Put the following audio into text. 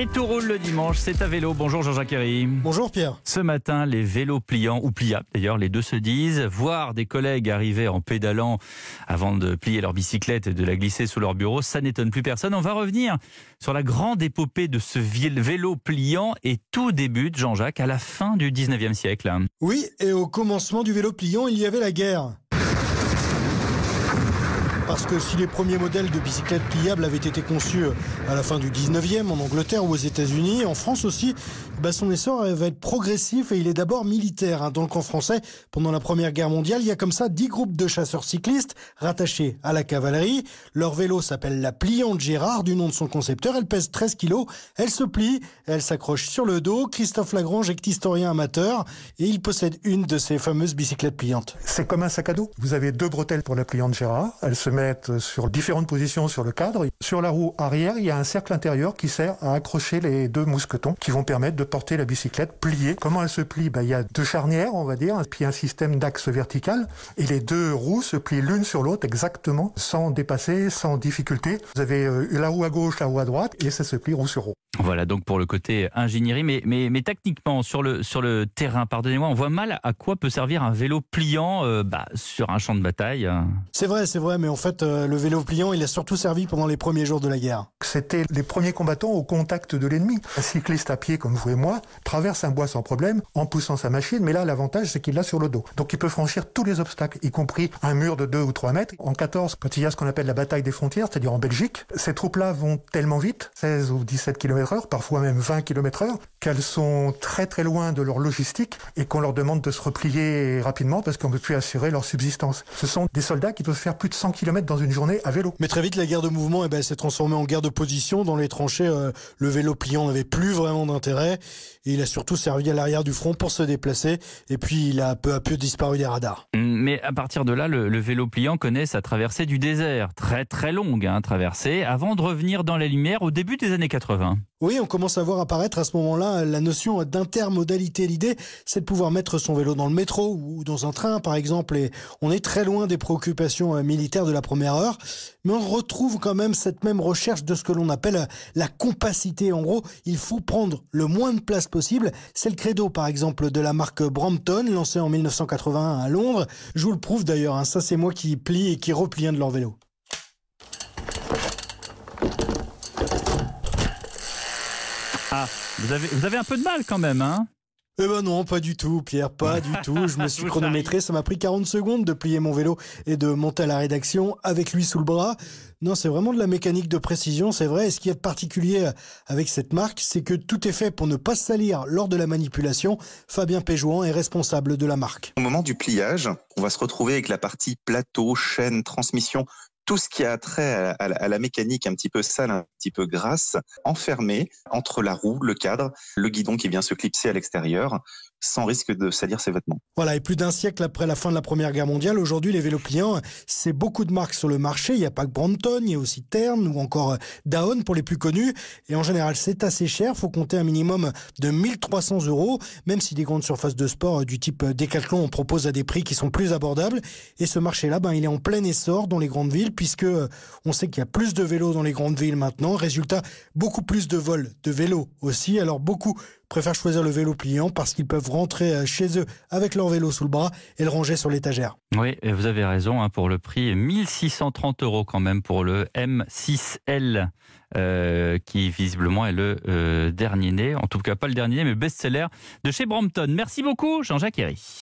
Et tout roule le dimanche, c'est à vélo. Bonjour Jean-Jacques. Bonjour Pierre. Ce matin, les vélos pliants ou pliables, d'ailleurs les deux se disent, voir des collègues arriver en pédalant avant de plier leur bicyclette et de la glisser sous leur bureau, ça n'étonne plus personne. On va revenir sur la grande épopée de ce vélo pliant et tout débute, Jean-Jacques, à la fin du 19e siècle. Oui, et au commencement du vélo pliant, il y avait la guerre. Parce que si les premiers modèles de bicyclettes pliables avaient été conçus euh, à la fin du 19e en Angleterre ou aux États-Unis, en France aussi, bah son essor va être progressif et il est d'abord militaire. Dans le camp français, pendant la Première Guerre mondiale, il y a comme ça 10 groupes de chasseurs cyclistes rattachés à la cavalerie. Leur vélo s'appelle la pliante Gérard, du nom de son concepteur. Elle pèse 13 kilos, elle se plie, elle s'accroche sur le dos. Christophe Lagrange est historien amateur et il possède une de ces fameuses bicyclettes pliantes. C'est comme un sac à dos. Vous avez deux bretelles pour la pliante Gérard. Elle se sur différentes positions sur le cadre. Sur la roue arrière, il y a un cercle intérieur qui sert à accrocher les deux mousquetons qui vont permettre de porter la bicyclette pliée. Comment elle se plie? Ben, Il y a deux charnières, on va dire, puis un système d'axe vertical. Et les deux roues se plient l'une sur l'autre exactement, sans dépasser, sans difficulté. Vous avez euh, la roue à gauche, la roue à droite, et ça se plie roue sur roue. Voilà donc pour le côté ingénierie, mais, mais, mais techniquement sur le, sur le terrain, pardonnez-moi, on voit mal à quoi peut servir un vélo pliant euh, bah, sur un champ de bataille. C'est vrai, c'est vrai, mais en fait euh, le vélo pliant, il a surtout servi pendant les premiers jours de la guerre. C'était les premiers combattants au contact de l'ennemi. Un cycliste à pied comme vous et moi traverse un bois sans problème en poussant sa machine, mais là l'avantage c'est qu'il l'a sur le dos. Donc il peut franchir tous les obstacles, y compris un mur de 2 ou 3 mètres. En 14, quand il y a ce qu'on appelle la bataille des frontières, c'est-à-dire en Belgique, ces troupes-là vont tellement vite, 16 ou 17 km heure, parfois même 20 km heure, qu'elles sont très très loin de leur logistique et qu'on leur demande de se replier rapidement parce qu'on ne peut plus assurer leur subsistance. Ce sont des soldats qui peuvent faire plus de 100 km dans une journée à vélo. Mais très vite, la guerre de mouvement eh ben, s'est transformée en guerre de position. Dans les tranchées, euh, le vélo pliant n'avait plus vraiment d'intérêt. Et il a surtout servi à l'arrière du front pour se déplacer. Et puis, il a peu à peu disparu des radars. Mais à partir de là, le, vélo pliant connaît sa traversée du désert. Très très longue hein, traversée, avant de revenir dans la lumière au début des années 80. Oui, on commence à voir apparaître à ce moment-là la notion d'intermodalité. L'idée, c'est de pouvoir mettre son vélo dans le métro ou dans un train, par exemple. Et on est très loin des préoccupations euh, militaires de la première heure. Mais on retrouve quand même cette même recherche de ce que l'on appelle euh, la compacité. En gros, il faut prendre le moins de place possible. C'est le credo, par exemple, de la marque Brampton, lancée en 1981 à Londres. Je vous le prouve d'ailleurs. Hein. Ça, c'est moi qui plie et qui replie un de leurs vélos. Ah, vous avez, vous avez un peu de mal quand même, hein? Eh ben non, pas du tout, Pierre, pas du tout. Je me suis chronométré, ça m'a pris 40 secondes de plier mon vélo et de monter à la rédaction avec lui sous le bras. Non, c'est vraiment de la mécanique de précision, c'est vrai. Et ce qui est particulier avec cette marque, c'est que tout est fait pour ne pas se salir lors de la manipulation. Fabien Péjouan est responsable de la marque. Au moment du pliage, on va se retrouver avec la partie plateau, chaîne, transmission tout ce qui a trait à, la mécanique un petit peu sale, un petit peu grasse, enfermé entre la roue, le cadre, le guidon qui vient se clipser à l'extérieur sans risque de salir ses vêtements. Voilà, et plus d'un siècle après la fin de la Première Guerre mondiale, aujourd'hui, les vélos pliants, c'est beaucoup de marques sur le marché. Il n'y a pas que Brompton, il y a aussi Tern ou encore Daon pour les plus connus. Et en général, c'est assez cher. faut compter un minimum de 1300 euros, même si des grandes surfaces de sport du type Decathlon en proposent à des prix qui sont plus abordables. Et ce marché-là, ben, il est en plein essor dans les grandes villes, puisque on sait qu'il y a plus de vélos dans les grandes villes maintenant. Résultat, beaucoup plus de vols de vélos aussi. Alors beaucoup préfèrent choisir le vélo pliant parce qu'ils peuvent rentrer euh, chez eux avec leur vélo sous le bras et le ranger sur l'étagère. Oui, vous avez raison, hein, pour le prix, 1630 euros quand même pour le M6L. Euh, qui visiblement est le euh, dernier né, en tout cas pas le dernier, mais best-seller de chez Brompton. Merci beaucoup, Jean-Jacques Herry.